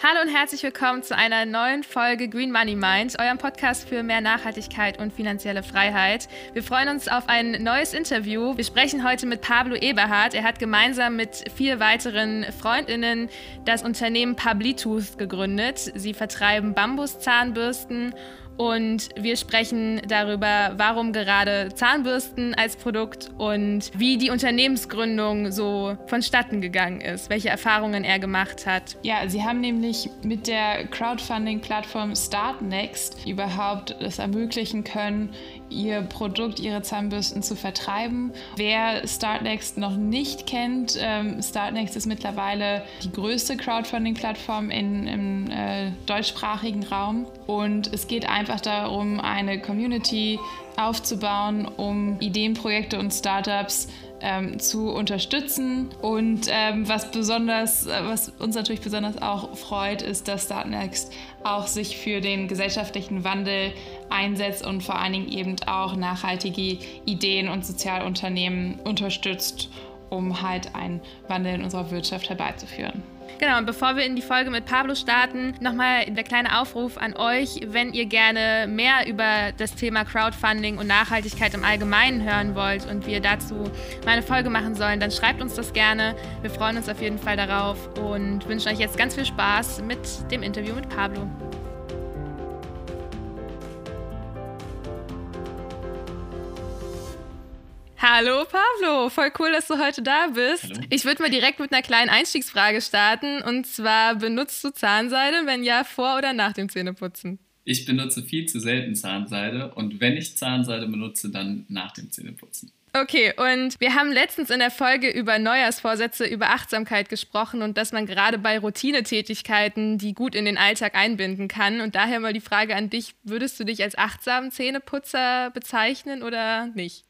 Hallo und herzlich willkommen zu einer neuen Folge Green Money Mind, eurem Podcast für mehr Nachhaltigkeit und finanzielle Freiheit. Wir freuen uns auf ein neues Interview. Wir sprechen heute mit Pablo Eberhardt. Er hat gemeinsam mit vier weiteren Freundinnen das Unternehmen Pablitooth gegründet. Sie vertreiben Bambuszahnbürsten und wir sprechen darüber, warum gerade Zahnbürsten als Produkt und wie die Unternehmensgründung so vonstatten gegangen ist, welche Erfahrungen er gemacht hat. Ja, Sie haben nämlich mit der Crowdfunding-Plattform Startnext überhaupt es ermöglichen können, ihr Produkt, ihre Zahnbürsten zu vertreiben. Wer Startnext noch nicht kennt, ähm, Startnext ist mittlerweile die größte Crowdfunding-Plattform im äh, deutschsprachigen Raum. Und es geht einfach darum, eine Community aufzubauen, um Ideenprojekte und Startups ähm, zu unterstützen. Und ähm, was besonders, was uns natürlich besonders auch freut, ist, dass Startnext auch sich für den gesellschaftlichen Wandel einsetzt und vor allen Dingen eben auch nachhaltige Ideen und Sozialunternehmen unterstützt, um halt einen Wandel in unserer Wirtschaft herbeizuführen. Genau, und bevor wir in die Folge mit Pablo starten, nochmal der kleine Aufruf an euch, wenn ihr gerne mehr über das Thema Crowdfunding und Nachhaltigkeit im Allgemeinen hören wollt und wir dazu mal eine Folge machen sollen, dann schreibt uns das gerne. Wir freuen uns auf jeden Fall darauf und wünschen euch jetzt ganz viel Spaß mit dem Interview mit Pablo. Hallo Pablo, voll cool, dass du heute da bist. Hallo. Ich würde mal direkt mit einer kleinen Einstiegsfrage starten. Und zwar, benutzt du Zahnseide? Wenn ja, vor oder nach dem Zähneputzen? Ich benutze viel zu selten Zahnseide und wenn ich Zahnseide benutze, dann nach dem Zähneputzen. Okay, und wir haben letztens in der Folge über Neujahrsvorsätze, über Achtsamkeit gesprochen und dass man gerade bei Routinetätigkeiten die gut in den Alltag einbinden kann. Und daher mal die Frage an dich, würdest du dich als achtsamen Zähneputzer bezeichnen oder nicht?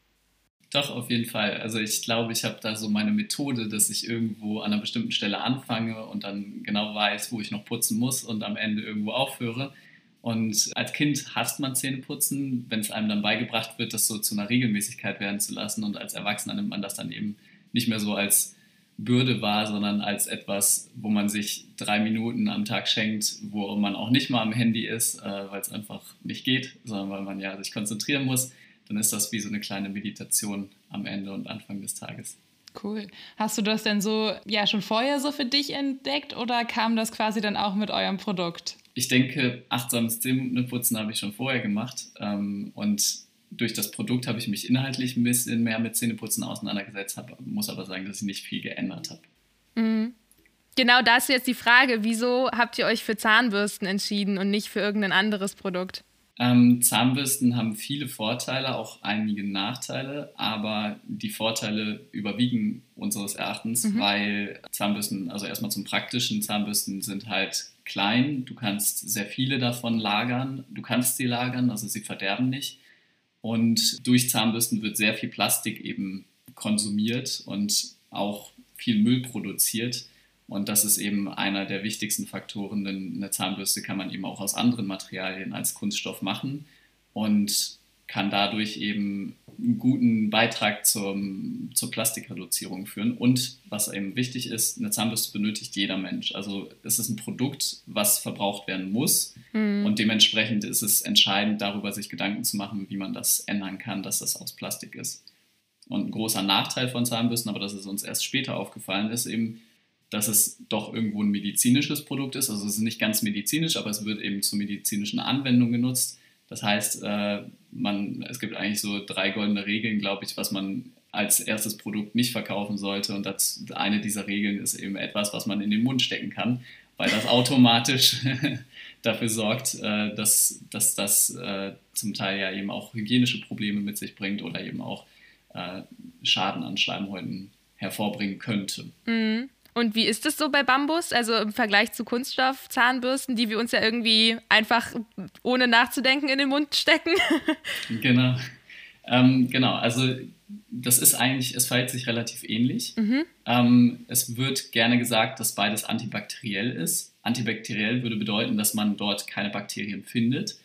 Doch, auf jeden Fall. Also ich glaube, ich habe da so meine Methode, dass ich irgendwo an einer bestimmten Stelle anfange und dann genau weiß, wo ich noch putzen muss und am Ende irgendwo aufhöre. Und als Kind hasst man Zähneputzen, wenn es einem dann beigebracht wird, das so zu einer Regelmäßigkeit werden zu lassen. Und als Erwachsener nimmt man das dann eben nicht mehr so als Bürde wahr, sondern als etwas, wo man sich drei Minuten am Tag schenkt, wo man auch nicht mal am Handy ist, äh, weil es einfach nicht geht, sondern weil man ja sich konzentrieren muss dann ist das wie so eine kleine Meditation am Ende und Anfang des Tages. Cool. Hast du das denn so ja schon vorher so für dich entdeckt oder kam das quasi dann auch mit eurem Produkt? Ich denke, achtsames Zähneputzen habe ich schon vorher gemacht ähm, und durch das Produkt habe ich mich inhaltlich ein bisschen mehr mit Zähneputzen auseinandergesetzt, hab, muss aber sagen, dass ich nicht viel geändert habe. Mhm. Genau da ist jetzt die Frage, wieso habt ihr euch für Zahnbürsten entschieden und nicht für irgendein anderes Produkt? Ähm, Zahnbürsten haben viele Vorteile, auch einige Nachteile, aber die Vorteile überwiegen unseres Erachtens, mhm. weil Zahnbürsten, also erstmal zum praktischen, Zahnbürsten sind halt klein, du kannst sehr viele davon lagern, du kannst sie lagern, also sie verderben nicht. Und durch Zahnbürsten wird sehr viel Plastik eben konsumiert und auch viel Müll produziert. Und das ist eben einer der wichtigsten Faktoren, denn eine Zahnbürste kann man eben auch aus anderen Materialien als Kunststoff machen und kann dadurch eben einen guten Beitrag zum, zur Plastikreduzierung führen. Und was eben wichtig ist, eine Zahnbürste benötigt jeder Mensch. Also es ist ein Produkt, was verbraucht werden muss. Mhm. Und dementsprechend ist es entscheidend, darüber sich Gedanken zu machen, wie man das ändern kann, dass das aus Plastik ist. Und ein großer Nachteil von Zahnbürsten, aber das ist uns erst später aufgefallen, ist eben, dass es doch irgendwo ein medizinisches Produkt ist. Also es ist nicht ganz medizinisch, aber es wird eben zur medizinischen Anwendung genutzt. Das heißt, äh, man, es gibt eigentlich so drei goldene Regeln, glaube ich, was man als erstes Produkt nicht verkaufen sollte. Und das, eine dieser Regeln ist eben etwas, was man in den Mund stecken kann, weil das automatisch dafür sorgt, äh, dass, dass das äh, zum Teil ja eben auch hygienische Probleme mit sich bringt oder eben auch Schaden an Schleimhäuten hervorbringen könnte. Mhm. Und wie ist es so bei Bambus, also im Vergleich zu Kunststoff-Zahnbürsten, die wir uns ja irgendwie einfach ohne nachzudenken in den Mund stecken? genau. Ähm, genau, also das ist eigentlich, es verhält sich relativ ähnlich. Mhm. Ähm, es wird gerne gesagt, dass beides antibakteriell ist. Antibakteriell würde bedeuten, dass man dort keine Bakterien findet.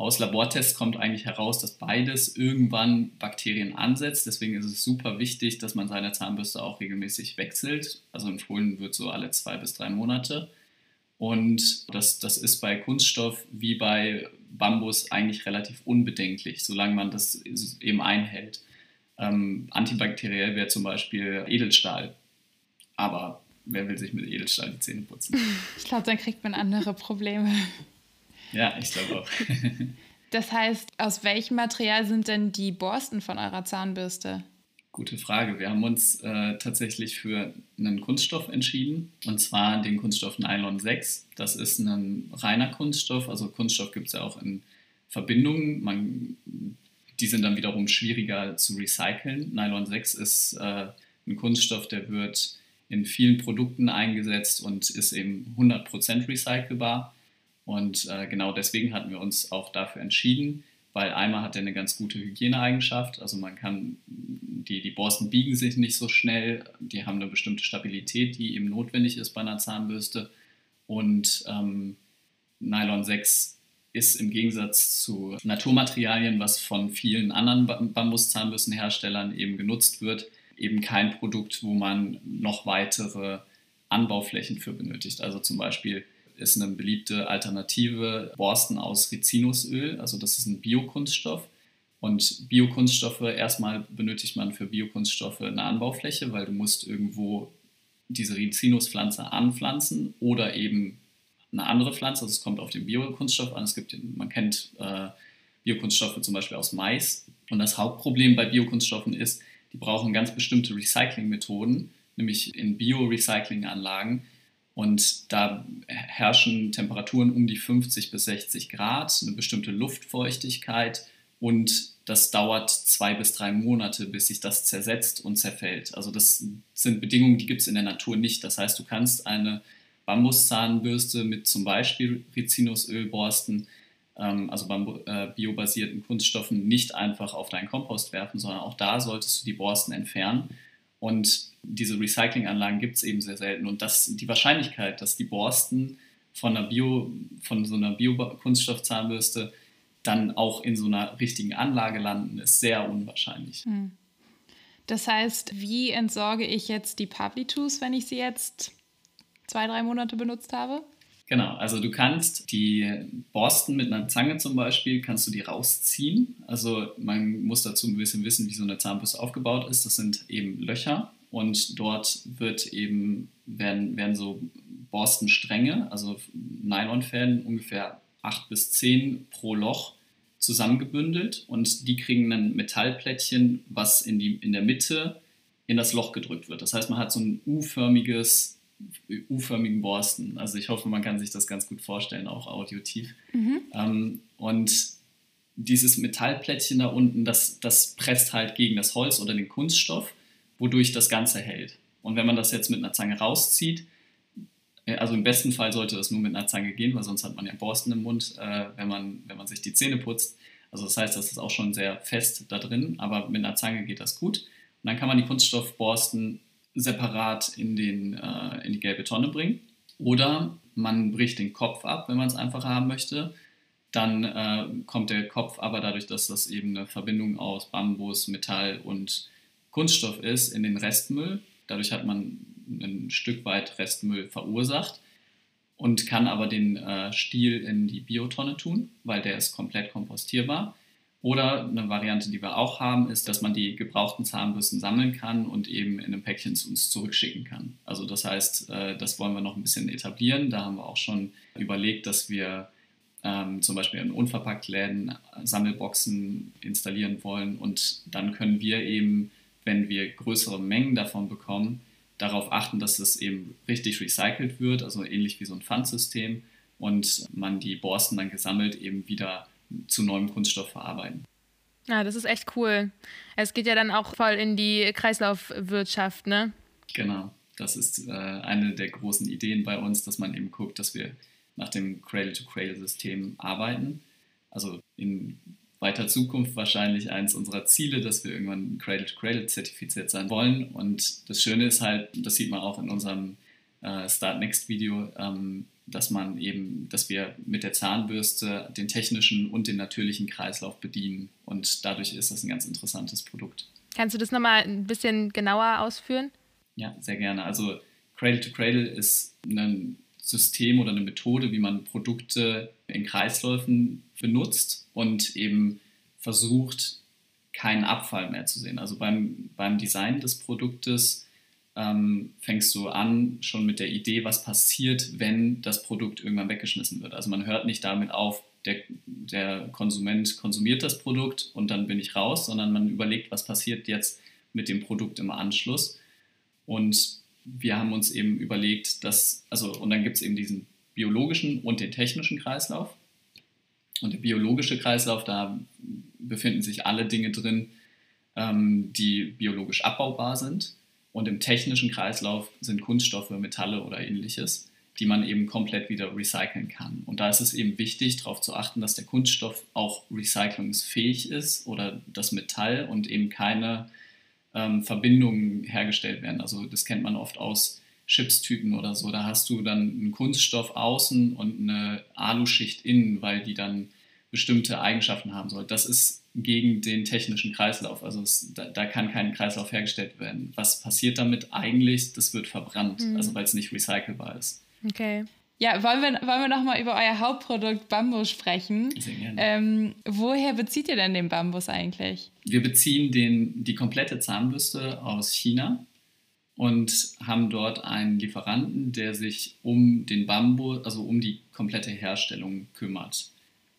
Aus Labortests kommt eigentlich heraus, dass beides irgendwann Bakterien ansetzt. Deswegen ist es super wichtig, dass man seine Zahnbürste auch regelmäßig wechselt. Also empfohlen wird so alle zwei bis drei Monate. Und das, das ist bei Kunststoff wie bei Bambus eigentlich relativ unbedenklich, solange man das eben einhält. Ähm, antibakteriell wäre zum Beispiel Edelstahl. Aber wer will sich mit Edelstahl die Zähne putzen? Ich glaube, dann kriegt man andere Probleme. Ja, ich glaube auch. Das heißt, aus welchem Material sind denn die Borsten von eurer Zahnbürste? Gute Frage. Wir haben uns äh, tatsächlich für einen Kunststoff entschieden, und zwar den Kunststoff Nylon 6. Das ist ein reiner Kunststoff, also Kunststoff gibt es ja auch in Verbindungen. Man, die sind dann wiederum schwieriger zu recyceln. Nylon 6 ist äh, ein Kunststoff, der wird in vielen Produkten eingesetzt und ist eben 100% recycelbar. Und äh, genau deswegen hatten wir uns auch dafür entschieden, weil einmal hat er eine ganz gute Hygieneeigenschaft. Also man kann, die, die Borsten biegen sich nicht so schnell, die haben eine bestimmte Stabilität, die eben notwendig ist bei einer Zahnbürste. Und ähm, Nylon 6 ist im Gegensatz zu Naturmaterialien, was von vielen anderen Bambuszahnbürstenherstellern eben genutzt wird, eben kein Produkt, wo man noch weitere Anbauflächen für benötigt. Also zum Beispiel ist eine beliebte Alternative Borsten aus Rizinusöl, also das ist ein Biokunststoff. Und Biokunststoffe, erstmal benötigt man für Biokunststoffe eine Anbaufläche, weil du musst irgendwo diese Rizinuspflanze anpflanzen oder eben eine andere Pflanze. Also es kommt auf den Biokunststoff an. Es gibt, man kennt äh, Biokunststoffe zum Beispiel aus Mais. Und das Hauptproblem bei Biokunststoffen ist, die brauchen ganz bestimmte Recyclingmethoden, nämlich in Bio-Recycling-Anlagen, und da herrschen Temperaturen um die 50 bis 60 Grad, eine bestimmte Luftfeuchtigkeit und das dauert zwei bis drei Monate, bis sich das zersetzt und zerfällt. Also das sind Bedingungen, die gibt es in der Natur nicht. Das heißt, du kannst eine Bambuszahnbürste mit zum Beispiel Rizinusölborsten, ähm, also äh, biobasierten Kunststoffen, nicht einfach auf deinen Kompost werfen, sondern auch da solltest du die Borsten entfernen und diese Recyclinganlagen gibt es eben sehr selten. Und das, die Wahrscheinlichkeit, dass die Borsten von, einer Bio, von so einer Bio-Kunststoffzahnbürste dann auch in so einer richtigen Anlage landen, ist sehr unwahrscheinlich. Hm. Das heißt, wie entsorge ich jetzt die Publitus, wenn ich sie jetzt zwei, drei Monate benutzt habe? Genau, also du kannst die Borsten mit einer Zange zum Beispiel, kannst du die rausziehen. Also man muss dazu ein bisschen wissen, wie so eine Zahnbürste aufgebaut ist. Das sind eben Löcher und dort wird eben, werden, werden so Borstenstränge, also Nylonfäden, ungefähr 8 bis 10 pro Loch zusammengebündelt und die kriegen ein Metallplättchen, was in, die, in der Mitte in das Loch gedrückt wird. Das heißt, man hat so ein U-förmiges U-förmigen Borsten. Also ich hoffe, man kann sich das ganz gut vorstellen, auch audiotiv. Mhm. Ähm, und dieses Metallplättchen da unten, das, das presst halt gegen das Holz oder den Kunststoff, wodurch das Ganze hält. Und wenn man das jetzt mit einer Zange rauszieht, äh, also im besten Fall sollte das nur mit einer Zange gehen, weil sonst hat man ja Borsten im Mund, äh, wenn, man, wenn man sich die Zähne putzt. Also das heißt, das ist auch schon sehr fest da drin, aber mit einer Zange geht das gut. Und dann kann man die Kunststoffborsten separat in, den, äh, in die gelbe Tonne bringen. Oder man bricht den Kopf ab, wenn man es einfacher haben möchte. Dann äh, kommt der Kopf aber dadurch, dass das eben eine Verbindung aus Bambus, Metall und Kunststoff ist, in den Restmüll. Dadurch hat man ein Stück weit Restmüll verursacht und kann aber den äh, Stiel in die Biotonne tun, weil der ist komplett kompostierbar. Oder eine Variante, die wir auch haben, ist, dass man die gebrauchten Zahnbürsten sammeln kann und eben in einem Päckchen zu uns zurückschicken kann. Also das heißt, äh, das wollen wir noch ein bisschen etablieren. Da haben wir auch schon überlegt, dass wir ähm, zum Beispiel in Unverpacktläden Sammelboxen installieren wollen und dann können wir eben, wenn wir größere Mengen davon bekommen, darauf achten, dass es eben richtig recycelt wird, also ähnlich wie so ein Pfandsystem und man die Borsten dann gesammelt eben wieder zu neuem Kunststoff verarbeiten. Ja, das ist echt cool. Es geht ja dann auch voll in die Kreislaufwirtschaft, ne? Genau. Das ist äh, eine der großen Ideen bei uns, dass man eben guckt, dass wir nach dem Cradle-to-Cradle-System arbeiten. Also in weiter Zukunft wahrscheinlich eins unserer Ziele, dass wir irgendwann Cradle-to-Cradle zertifiziert sein wollen. Und das Schöne ist halt, das sieht man auch in unserem äh, Start Next Video, ähm, dass man eben, dass wir mit der Zahnbürste den technischen und den natürlichen Kreislauf bedienen. Und dadurch ist das ein ganz interessantes Produkt. Kannst du das nochmal ein bisschen genauer ausführen? Ja, sehr gerne. Also Cradle to Cradle ist ein System oder eine Methode, wie man Produkte in Kreisläufen benutzt und eben versucht, keinen Abfall mehr zu sehen. Also beim, beim Design des Produktes ähm, fängst du an schon mit der Idee, was passiert, wenn das Produkt irgendwann weggeschmissen wird. Also man hört nicht damit auf, der, der Konsument konsumiert das Produkt und dann bin ich raus, sondern man überlegt, was passiert jetzt mit dem Produkt im Anschluss. Und wir haben uns eben überlegt, dass, also, und dann gibt es eben diesen biologischen und den technischen Kreislauf. Und der biologische Kreislauf, da befinden sich alle Dinge drin, ähm, die biologisch abbaubar sind. Und im technischen Kreislauf sind Kunststoffe, Metalle oder ähnliches, die man eben komplett wieder recyceln kann. Und da ist es eben wichtig, darauf zu achten, dass der Kunststoff auch recyclungsfähig ist oder das Metall und eben keine ähm, Verbindungen hergestellt werden. Also das kennt man oft aus Chipstüten oder so. Da hast du dann einen Kunststoff außen und eine Aluschicht innen, weil die dann bestimmte Eigenschaften haben soll. Das ist gegen den technischen Kreislauf. Also es, da, da, kann kein Kreislauf hergestellt werden. Was passiert damit eigentlich? Das wird verbrannt, mhm. also weil es nicht recycelbar ist. Okay. Ja, wollen wir, wollen wir noch mal über euer Hauptprodukt Bambus sprechen? Sehr gerne. Ähm, woher bezieht ihr denn den Bambus eigentlich? Wir beziehen den, die komplette Zahnbürste aus China und haben dort einen Lieferanten, der sich um den Bambus, also um die komplette Herstellung kümmert.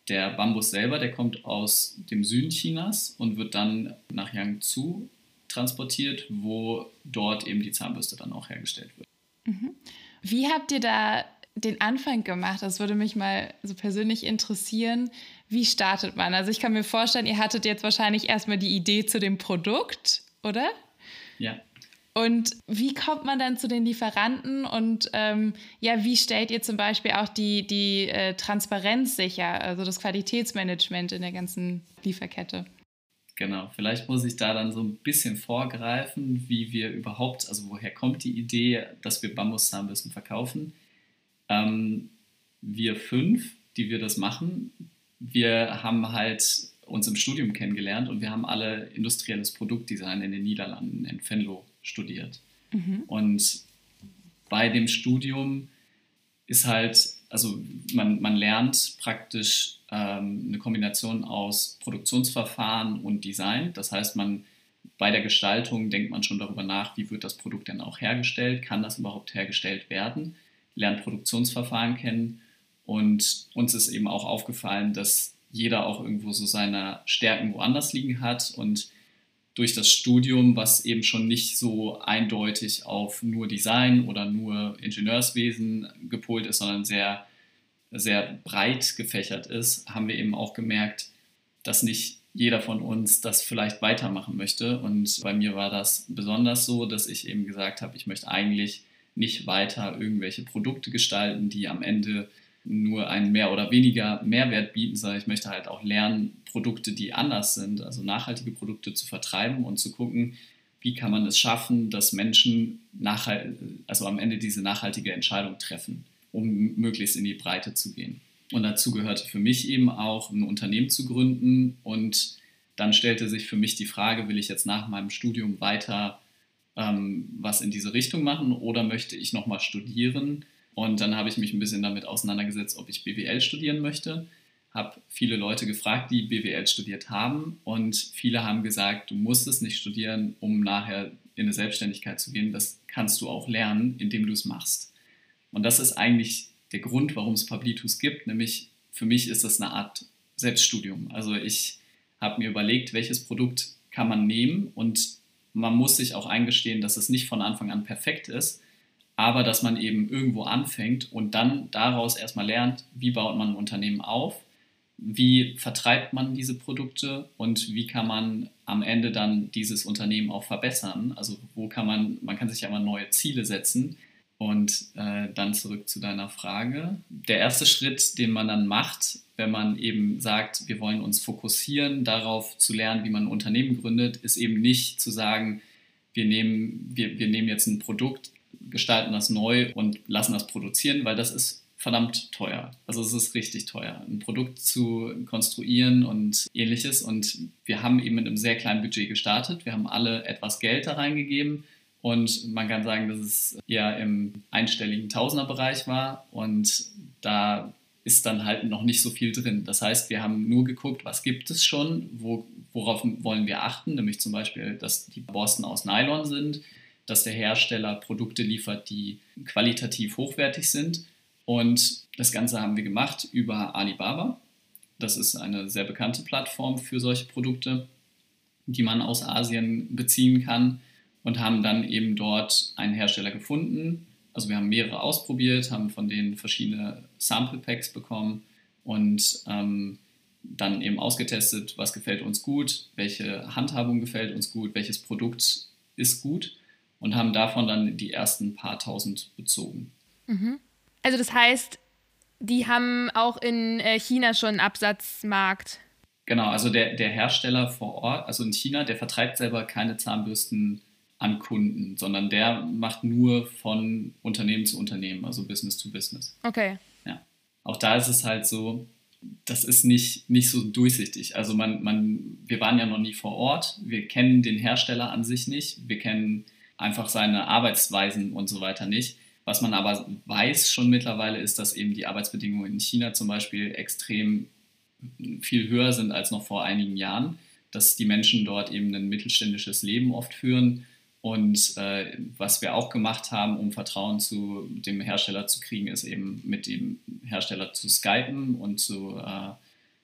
Der Bambus selber, der kommt aus dem Süden Chinas und wird dann nach Yangzhou transportiert, wo dort eben die Zahnbürste dann auch hergestellt wird. Mhm. Wie habt ihr da den Anfang gemacht? Das würde mich mal so persönlich interessieren. Wie startet man? Also ich kann mir vorstellen, ihr hattet jetzt wahrscheinlich erstmal die Idee zu dem Produkt, oder? Ja. Und wie kommt man dann zu den Lieferanten und ähm, ja, wie stellt ihr zum Beispiel auch die, die äh, Transparenz sicher, also das Qualitätsmanagement in der ganzen Lieferkette? Genau, vielleicht muss ich da dann so ein bisschen vorgreifen, wie wir überhaupt, also woher kommt die Idee, dass wir Bambuszahnbürsten verkaufen. Ähm, wir fünf, die wir das machen, wir haben halt uns im Studium kennengelernt und wir haben alle industrielles Produktdesign in den Niederlanden, in Venlo, studiert. Mhm. Und bei dem Studium ist halt, also man, man lernt praktisch ähm, eine Kombination aus Produktionsverfahren und Design. Das heißt, man bei der Gestaltung denkt man schon darüber nach, wie wird das Produkt denn auch hergestellt, kann das überhaupt hergestellt werden, lernt Produktionsverfahren kennen und uns ist eben auch aufgefallen, dass jeder auch irgendwo so seine Stärken woanders liegen hat und durch das Studium, was eben schon nicht so eindeutig auf nur Design oder nur Ingenieurswesen gepolt ist, sondern sehr, sehr breit gefächert ist, haben wir eben auch gemerkt, dass nicht jeder von uns das vielleicht weitermachen möchte. Und bei mir war das besonders so, dass ich eben gesagt habe, ich möchte eigentlich nicht weiter irgendwelche Produkte gestalten, die am Ende nur einen mehr oder weniger Mehrwert bieten, sondern ich möchte halt auch lernen, Produkte, die anders sind, also nachhaltige Produkte zu vertreiben und zu gucken, wie kann man es schaffen, dass Menschen also am Ende diese nachhaltige Entscheidung treffen, um möglichst in die Breite zu gehen. Und dazu gehörte für mich eben auch, ein Unternehmen zu gründen. Und dann stellte sich für mich die Frage, will ich jetzt nach meinem Studium weiter ähm, was in diese Richtung machen oder möchte ich nochmal studieren? Und dann habe ich mich ein bisschen damit auseinandergesetzt, ob ich BWL studieren möchte. Habe viele Leute gefragt, die BWL studiert haben. Und viele haben gesagt, du musst es nicht studieren, um nachher in eine Selbstständigkeit zu gehen. Das kannst du auch lernen, indem du es machst. Und das ist eigentlich der Grund, warum es Publitus gibt. Nämlich für mich ist das eine Art Selbststudium. Also ich habe mir überlegt, welches Produkt kann man nehmen und man muss sich auch eingestehen, dass es nicht von Anfang an perfekt ist aber dass man eben irgendwo anfängt und dann daraus erstmal lernt, wie baut man ein Unternehmen auf, wie vertreibt man diese Produkte und wie kann man am Ende dann dieses Unternehmen auch verbessern. Also wo kann man, man kann sich ja immer neue Ziele setzen. Und äh, dann zurück zu deiner Frage. Der erste Schritt, den man dann macht, wenn man eben sagt, wir wollen uns fokussieren darauf zu lernen, wie man ein Unternehmen gründet, ist eben nicht zu sagen, wir nehmen, wir, wir nehmen jetzt ein Produkt, gestalten das neu und lassen das produzieren, weil das ist verdammt teuer. Also es ist richtig teuer, ein Produkt zu konstruieren und ähnliches. Und wir haben eben mit einem sehr kleinen Budget gestartet. Wir haben alle etwas Geld da reingegeben Und man kann sagen, dass es eher im einstelligen Tausenderbereich war. Und da ist dann halt noch nicht so viel drin. Das heißt, wir haben nur geguckt, was gibt es schon, wo, worauf wollen wir achten, nämlich zum Beispiel, dass die Borsten aus Nylon sind, dass der Hersteller Produkte liefert, die qualitativ hochwertig sind. Und das Ganze haben wir gemacht über Alibaba. Das ist eine sehr bekannte Plattform für solche Produkte, die man aus Asien beziehen kann und haben dann eben dort einen Hersteller gefunden. Also wir haben mehrere ausprobiert, haben von denen verschiedene Sample Packs bekommen und ähm, dann eben ausgetestet, was gefällt uns gut, welche Handhabung gefällt uns gut, welches Produkt ist gut und haben davon dann die ersten paar tausend bezogen. Mhm. Also das heißt, die haben auch in äh, China schon einen Absatzmarkt. Genau, also der, der Hersteller vor Ort, also in China, der vertreibt selber keine Zahnbürsten an Kunden, sondern der macht nur von Unternehmen zu Unternehmen, also Business to Business. Okay. Ja. Auch da ist es halt so, das ist nicht, nicht so durchsichtig. Also man, man, wir waren ja noch nie vor Ort, wir kennen den Hersteller an sich nicht, wir kennen einfach seine Arbeitsweisen und so weiter nicht. Was man aber weiß schon mittlerweile ist, dass eben die Arbeitsbedingungen in China zum Beispiel extrem viel höher sind als noch vor einigen Jahren, dass die Menschen dort eben ein mittelständisches Leben oft führen und äh, was wir auch gemacht haben, um Vertrauen zu dem Hersteller zu kriegen, ist eben mit dem Hersteller zu skypen und zu, äh,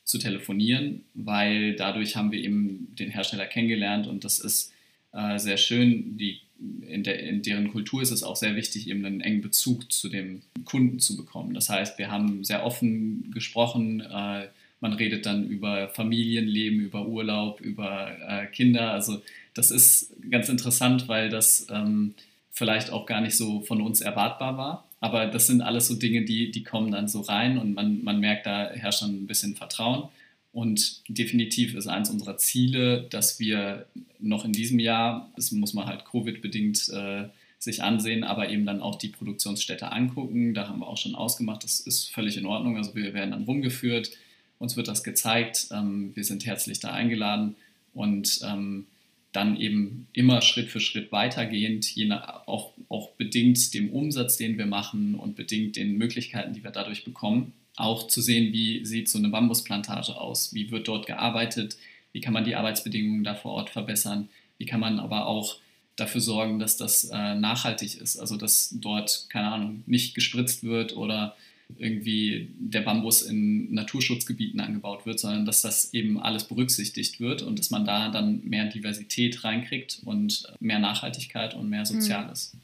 zu telefonieren, weil dadurch haben wir eben den Hersteller kennengelernt und das ist äh, sehr schön. Die, in, der, in deren Kultur ist es auch sehr wichtig, eben einen engen Bezug zu dem Kunden zu bekommen. Das heißt, wir haben sehr offen gesprochen. Äh, man redet dann über Familienleben, über Urlaub, über äh, Kinder. Also das ist ganz interessant, weil das ähm, vielleicht auch gar nicht so von uns erwartbar war. Aber das sind alles so Dinge, die, die kommen dann so rein und man, man merkt, da herrscht dann ein bisschen Vertrauen. Und definitiv ist eines unserer Ziele, dass wir noch in diesem Jahr, das muss man halt Covid-bedingt äh, sich ansehen, aber eben dann auch die Produktionsstätte angucken. Da haben wir auch schon ausgemacht, das ist völlig in Ordnung. Also wir werden dann rumgeführt, uns wird das gezeigt, ähm, wir sind herzlich da eingeladen. Und ähm, dann eben immer Schritt für Schritt weitergehend, je nach, auch, auch bedingt dem Umsatz, den wir machen und bedingt den Möglichkeiten, die wir dadurch bekommen, auch zu sehen, wie sieht so eine Bambusplantage aus, wie wird dort gearbeitet, wie kann man die Arbeitsbedingungen da vor Ort verbessern, wie kann man aber auch dafür sorgen, dass das äh, nachhaltig ist, also dass dort, keine Ahnung, nicht gespritzt wird oder irgendwie der Bambus in Naturschutzgebieten angebaut wird, sondern dass das eben alles berücksichtigt wird und dass man da dann mehr Diversität reinkriegt und mehr Nachhaltigkeit und mehr hm. Soziales.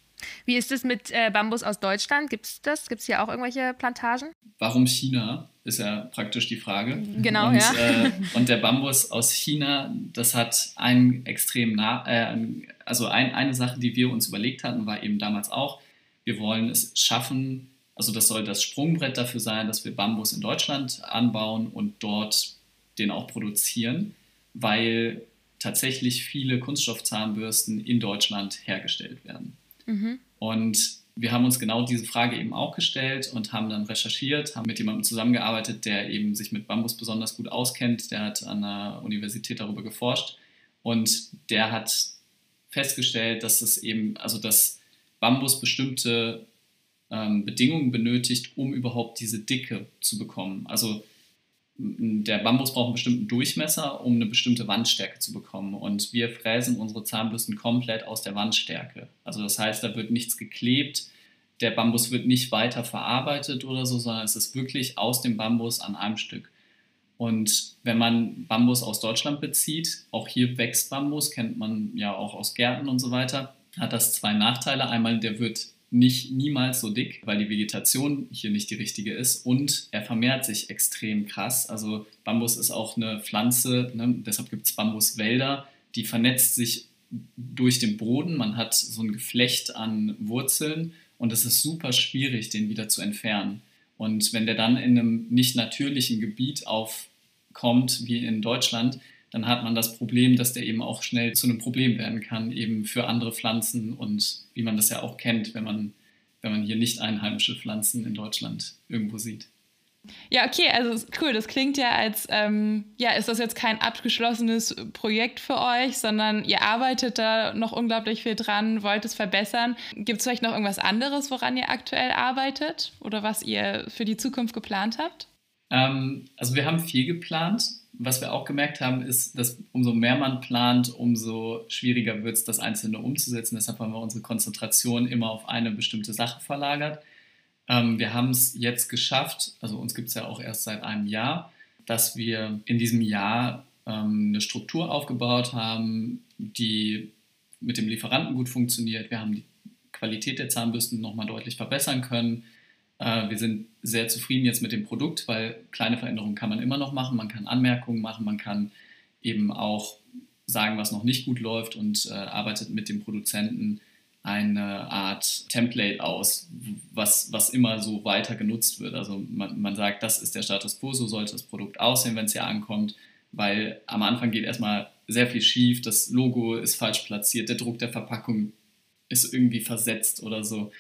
Wie ist es mit äh, Bambus aus Deutschland? Gibt es das? Gibt es hier auch irgendwelche Plantagen? Warum China, ist ja praktisch die Frage. Genau, und, ja. Äh, und der Bambus aus China, das hat einen extrem, nah, äh, also ein, eine Sache, die wir uns überlegt hatten, war eben damals auch, wir wollen es schaffen, also das soll das Sprungbrett dafür sein, dass wir Bambus in Deutschland anbauen und dort den auch produzieren, weil tatsächlich viele Kunststoffzahnbürsten in Deutschland hergestellt werden. Mhm. Und wir haben uns genau diese Frage eben auch gestellt und haben dann recherchiert, haben mit jemandem zusammengearbeitet, der eben sich mit Bambus besonders gut auskennt. Der hat an der Universität darüber geforscht und der hat festgestellt, dass es eben, also dass Bambus bestimmte ähm, Bedingungen benötigt, um überhaupt diese Dicke zu bekommen. Also der Bambus braucht einen bestimmten Durchmesser, um eine bestimmte Wandstärke zu bekommen. Und wir fräsen unsere Zahnbürsten komplett aus der Wandstärke. Also das heißt, da wird nichts geklebt, der Bambus wird nicht weiter verarbeitet oder so, sondern es ist wirklich aus dem Bambus an einem Stück. Und wenn man Bambus aus Deutschland bezieht, auch hier wächst Bambus, kennt man ja auch aus Gärten und so weiter, hat das zwei Nachteile. Einmal, der wird nicht niemals so dick, weil die Vegetation hier nicht die richtige ist und er vermehrt sich extrem krass. Also Bambus ist auch eine Pflanze, ne? deshalb gibt es Bambuswälder, die vernetzt sich durch den Boden. Man hat so ein Geflecht an Wurzeln und es ist super schwierig, den wieder zu entfernen. Und wenn der dann in einem nicht natürlichen Gebiet aufkommt, wie in Deutschland, dann hat man das Problem, dass der eben auch schnell zu einem Problem werden kann, eben für andere Pflanzen und wie man das ja auch kennt, wenn man, wenn man hier nicht einheimische Pflanzen in Deutschland irgendwo sieht. Ja, okay, also cool. Das klingt ja als, ähm, ja, ist das jetzt kein abgeschlossenes Projekt für euch, sondern ihr arbeitet da noch unglaublich viel dran, wollt es verbessern. Gibt es vielleicht noch irgendwas anderes, woran ihr aktuell arbeitet oder was ihr für die Zukunft geplant habt? Ähm, also wir haben viel geplant. Was wir auch gemerkt haben, ist, dass umso mehr man plant, umso schwieriger wird es, das Einzelne umzusetzen. Deshalb haben wir unsere Konzentration immer auf eine bestimmte Sache verlagert. Ähm, wir haben es jetzt geschafft, also uns gibt es ja auch erst seit einem Jahr, dass wir in diesem Jahr ähm, eine Struktur aufgebaut haben, die mit dem Lieferanten gut funktioniert. Wir haben die Qualität der Zahnbürsten nochmal deutlich verbessern können. Äh, wir sind sehr zufrieden jetzt mit dem Produkt, weil kleine Veränderungen kann man immer noch machen. Man kann Anmerkungen machen, man kann eben auch sagen, was noch nicht gut läuft und äh, arbeitet mit dem Produzenten eine Art Template aus, was, was immer so weiter genutzt wird. Also man, man sagt, das ist der Status quo, so sollte das Produkt aussehen, wenn es hier ankommt, weil am Anfang geht erstmal sehr viel schief, das Logo ist falsch platziert, der Druck der Verpackung ist irgendwie versetzt oder so.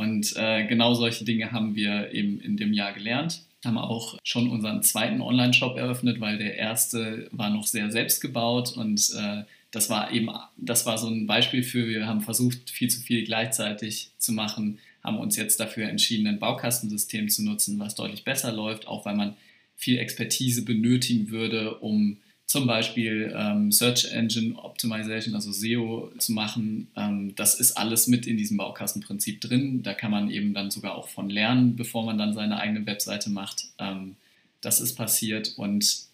Und äh, genau solche Dinge haben wir eben in dem Jahr gelernt. Haben auch schon unseren zweiten Online-Shop eröffnet, weil der erste war noch sehr selbst gebaut und äh, das war eben, das war so ein Beispiel für, wir haben versucht, viel zu viel gleichzeitig zu machen, haben uns jetzt dafür entschieden, ein Baukastensystem zu nutzen, was deutlich besser läuft, auch weil man viel Expertise benötigen würde, um zum Beispiel ähm, Search Engine Optimization, also SEO zu machen. Ähm, das ist alles mit in diesem Baukastenprinzip drin. Da kann man eben dann sogar auch von lernen, bevor man dann seine eigene Webseite macht. Ähm, das ist passiert und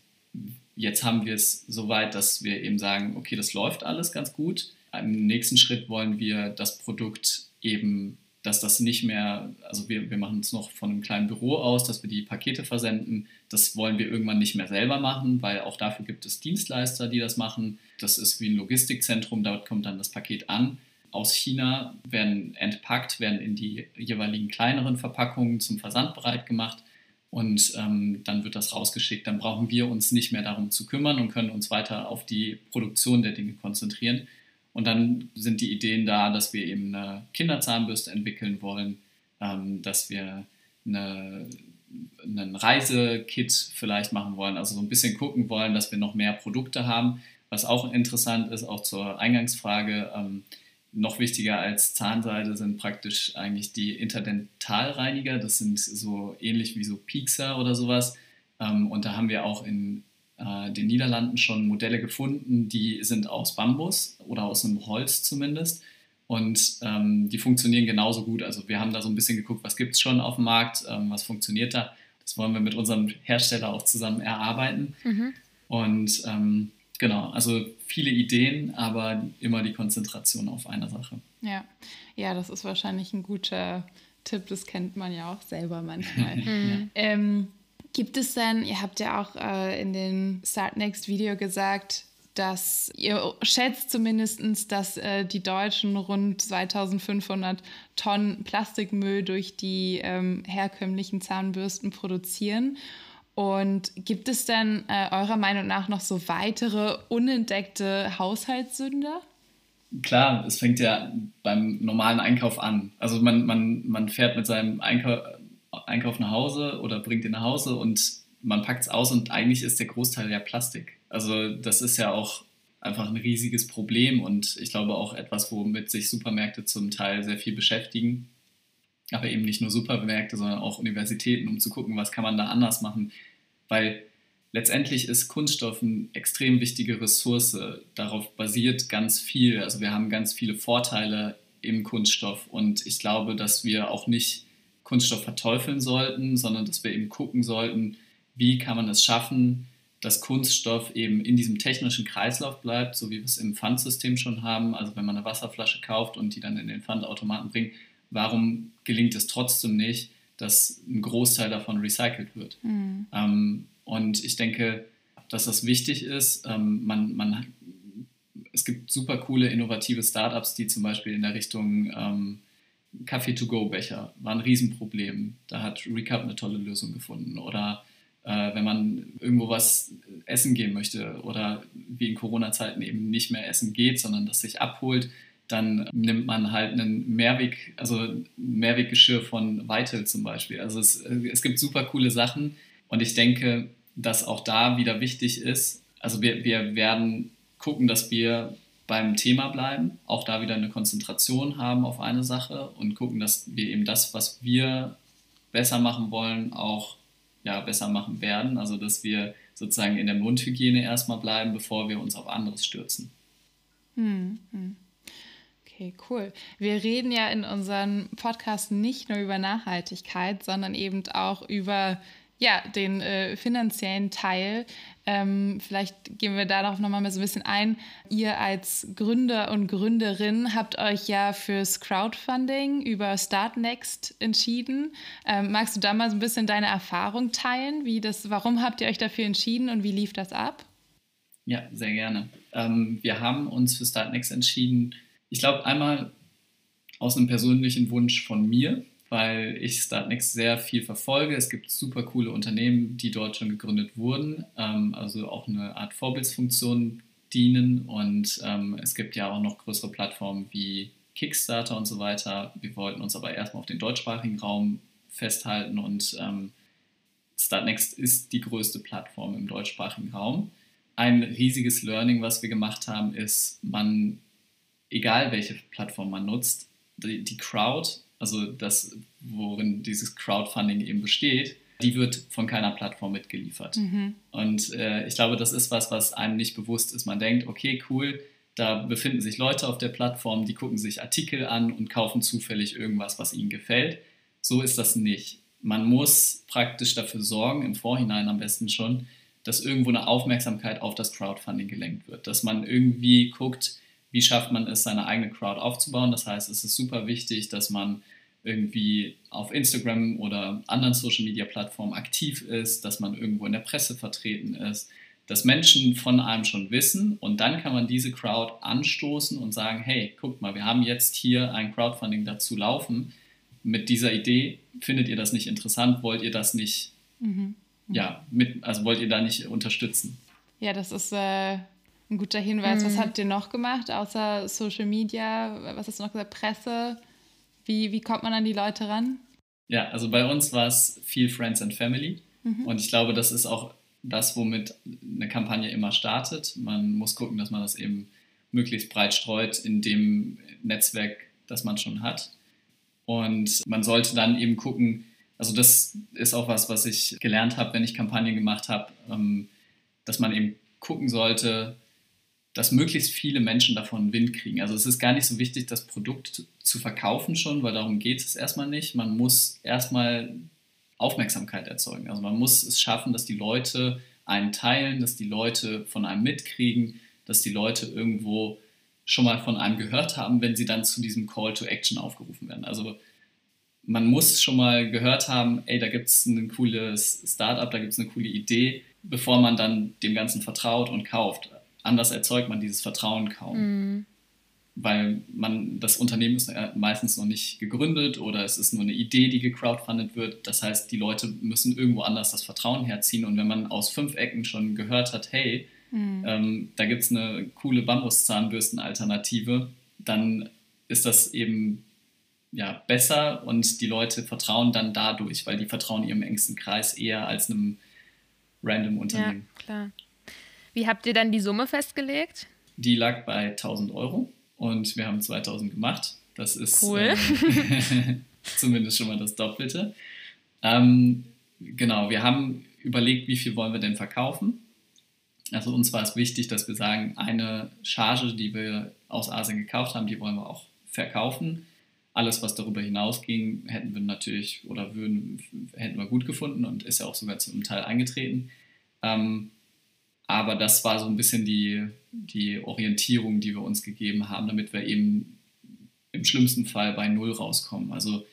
jetzt haben wir es so weit, dass wir eben sagen, okay, das läuft alles ganz gut. Im nächsten Schritt wollen wir das Produkt eben, dass das nicht mehr, also wir, wir machen es noch von einem kleinen Büro aus, dass wir die Pakete versenden. Das wollen wir irgendwann nicht mehr selber machen, weil auch dafür gibt es Dienstleister, die das machen. Das ist wie ein Logistikzentrum, dort kommt dann das Paket an. Aus China werden entpackt, werden in die jeweiligen kleineren Verpackungen zum Versand bereit gemacht und ähm, dann wird das rausgeschickt. Dann brauchen wir uns nicht mehr darum zu kümmern und können uns weiter auf die Produktion der Dinge konzentrieren. Und dann sind die Ideen da, dass wir eben eine Kinderzahnbürste entwickeln wollen, ähm, dass wir eine, einen Reisekit vielleicht machen wollen, also so ein bisschen gucken wollen, dass wir noch mehr Produkte haben. Was auch interessant ist, auch zur Eingangsfrage, ähm, noch wichtiger als Zahnseide sind praktisch eigentlich die Interdentalreiniger. Das sind so ähnlich wie so Piekser oder sowas. Ähm, und da haben wir auch in äh, den Niederlanden schon Modelle gefunden, die sind aus Bambus oder aus einem Holz zumindest. Und ähm, die funktionieren genauso gut. Also wir haben da so ein bisschen geguckt, was gibt es schon auf dem Markt, ähm, was funktioniert da. Das wollen wir mit unserem Hersteller auch zusammen erarbeiten. Mhm. Und ähm, Genau, also viele Ideen, aber immer die Konzentration auf eine Sache. Ja, ja, das ist wahrscheinlich ein guter Tipp, das kennt man ja auch selber manchmal. mhm. ähm, gibt es denn, ihr habt ja auch äh, in dem Start Next Video gesagt, dass ihr schätzt zumindest, dass äh, die Deutschen rund 2500 Tonnen Plastikmüll durch die ähm, herkömmlichen Zahnbürsten produzieren. Und gibt es denn äh, eurer Meinung nach noch so weitere unentdeckte Haushaltssünder? Klar, es fängt ja beim normalen Einkauf an. Also man, man, man fährt mit seinem Einkauf, Einkauf nach Hause oder bringt ihn nach Hause und man packt es aus und eigentlich ist der Großteil ja Plastik. Also das ist ja auch einfach ein riesiges Problem und ich glaube auch etwas, womit sich Supermärkte zum Teil sehr viel beschäftigen aber eben nicht nur Supermärkte, sondern auch Universitäten, um zu gucken, was kann man da anders machen. Weil letztendlich ist Kunststoff eine extrem wichtige Ressource. Darauf basiert ganz viel. Also wir haben ganz viele Vorteile im Kunststoff und ich glaube, dass wir auch nicht Kunststoff verteufeln sollten, sondern dass wir eben gucken sollten, wie kann man es schaffen, dass Kunststoff eben in diesem technischen Kreislauf bleibt, so wie wir es im Pfandsystem schon haben. Also wenn man eine Wasserflasche kauft und die dann in den Pfandautomaten bringt, warum gelingt es trotzdem nicht, dass ein Großteil davon recycelt wird? Mhm. Ähm, und ich denke, dass das wichtig ist. Ähm, man, man, es gibt super coole, innovative Startups, die zum Beispiel in der Richtung ähm, Kaffee-to-go-Becher war ein Riesenproblem. Da hat Recap eine tolle Lösung gefunden. Oder äh, wenn man irgendwo was essen gehen möchte oder wie in Corona-Zeiten eben nicht mehr essen geht, sondern das sich abholt, dann nimmt man halt einen Mehrweg, also Mehrweggeschirr von Vital zum Beispiel. Also es, es gibt super coole Sachen und ich denke, dass auch da wieder wichtig ist, also wir, wir werden gucken, dass wir beim Thema bleiben, auch da wieder eine Konzentration haben auf eine Sache und gucken, dass wir eben das, was wir besser machen wollen, auch ja, besser machen werden. Also dass wir sozusagen in der Mundhygiene erstmal bleiben, bevor wir uns auf anderes stürzen. Hm, hm. Okay, cool. Wir reden ja in unserem Podcast nicht nur über Nachhaltigkeit, sondern eben auch über ja, den äh, finanziellen Teil. Ähm, vielleicht gehen wir darauf nochmal so ein bisschen ein. Ihr als Gründer und Gründerin habt euch ja fürs Crowdfunding über Startnext entschieden. Ähm, magst du da mal so ein bisschen deine Erfahrung teilen? Wie das, warum habt ihr euch dafür entschieden und wie lief das ab? Ja, sehr gerne. Ähm, wir haben uns für Startnext entschieden, ich glaube einmal aus einem persönlichen Wunsch von mir, weil ich Startnext sehr viel verfolge. Es gibt super coole Unternehmen, die dort schon gegründet wurden, ähm, also auch eine Art Vorbildsfunktion dienen. Und ähm, es gibt ja auch noch größere Plattformen wie Kickstarter und so weiter. Wir wollten uns aber erstmal auf den deutschsprachigen Raum festhalten und ähm, Startnext ist die größte Plattform im deutschsprachigen Raum. Ein riesiges Learning, was wir gemacht haben, ist, man, egal welche Plattform man nutzt, die, die Crowd also das, worin dieses Crowdfunding eben besteht, die wird von keiner Plattform mitgeliefert. Mhm. Und äh, ich glaube, das ist was, was einem nicht bewusst ist. Man denkt, okay, cool, da befinden sich Leute auf der Plattform, die gucken sich Artikel an und kaufen zufällig irgendwas, was ihnen gefällt. So ist das nicht. Man muss praktisch dafür sorgen, im Vorhinein am besten schon, dass irgendwo eine Aufmerksamkeit auf das Crowdfunding gelenkt wird. Dass man irgendwie guckt, wie schafft man es, seine eigene Crowd aufzubauen. Das heißt, es ist super wichtig, dass man irgendwie auf Instagram oder anderen Social-Media-Plattformen aktiv ist, dass man irgendwo in der Presse vertreten ist, dass Menschen von einem schon wissen und dann kann man diese Crowd anstoßen und sagen, hey, guckt mal, wir haben jetzt hier ein Crowdfunding dazu laufen. Mit dieser Idee findet ihr das nicht interessant? Wollt ihr das nicht, mhm. ja, mit, also wollt ihr da nicht unterstützen? Ja, das ist äh, ein guter Hinweis. Mhm. Was habt ihr noch gemacht, außer Social Media? Was hast du noch gesagt? Presse? Wie, wie kommt man an die Leute ran? Ja, also bei uns war es viel Friends and Family. Mhm. Und ich glaube, das ist auch das, womit eine Kampagne immer startet. Man muss gucken, dass man das eben möglichst breit streut in dem Netzwerk, das man schon hat. Und man sollte dann eben gucken, also das ist auch was, was ich gelernt habe, wenn ich Kampagnen gemacht habe, ähm, dass man eben gucken sollte, dass möglichst viele Menschen davon Wind kriegen. Also es ist gar nicht so wichtig, das Produkt zu verkaufen schon, weil darum geht es erstmal nicht. Man muss erstmal Aufmerksamkeit erzeugen. Also man muss es schaffen, dass die Leute einen teilen, dass die Leute von einem mitkriegen, dass die Leute irgendwo schon mal von einem gehört haben, wenn sie dann zu diesem Call to Action aufgerufen werden. Also man muss schon mal gehört haben, ey, da gibt es ein cooles Startup, da gibt es eine coole Idee, bevor man dann dem Ganzen vertraut und kauft anders erzeugt man dieses Vertrauen kaum. Mhm. Weil man, das Unternehmen ist meistens noch nicht gegründet oder es ist nur eine Idee, die gecrowdfundet wird. Das heißt, die Leute müssen irgendwo anders das Vertrauen herziehen. Und wenn man aus fünf Ecken schon gehört hat, hey, mhm. ähm, da gibt es eine coole Bambuszahnbürsten-Alternative, dann ist das eben ja, besser und die Leute vertrauen dann dadurch, weil die vertrauen ihrem engsten Kreis eher als einem random Unternehmen. Ja, klar. Wie habt ihr dann die Summe festgelegt? Die lag bei 1000 Euro und wir haben 2000 gemacht. Das ist cool. ähm, zumindest schon mal das Doppelte. Ähm, genau, wir haben überlegt, wie viel wollen wir denn verkaufen. Also uns war es wichtig, dass wir sagen, eine Charge, die wir aus Asien gekauft haben, die wollen wir auch verkaufen. Alles, was darüber hinausging, hätten wir natürlich oder würden, hätten wir gut gefunden und ist ja auch sogar zum Teil eingetreten. Ähm, aber das war so ein bisschen die, die Orientierung, die wir uns gegeben haben, damit wir eben im schlimmsten Fall bei Null rauskommen. Also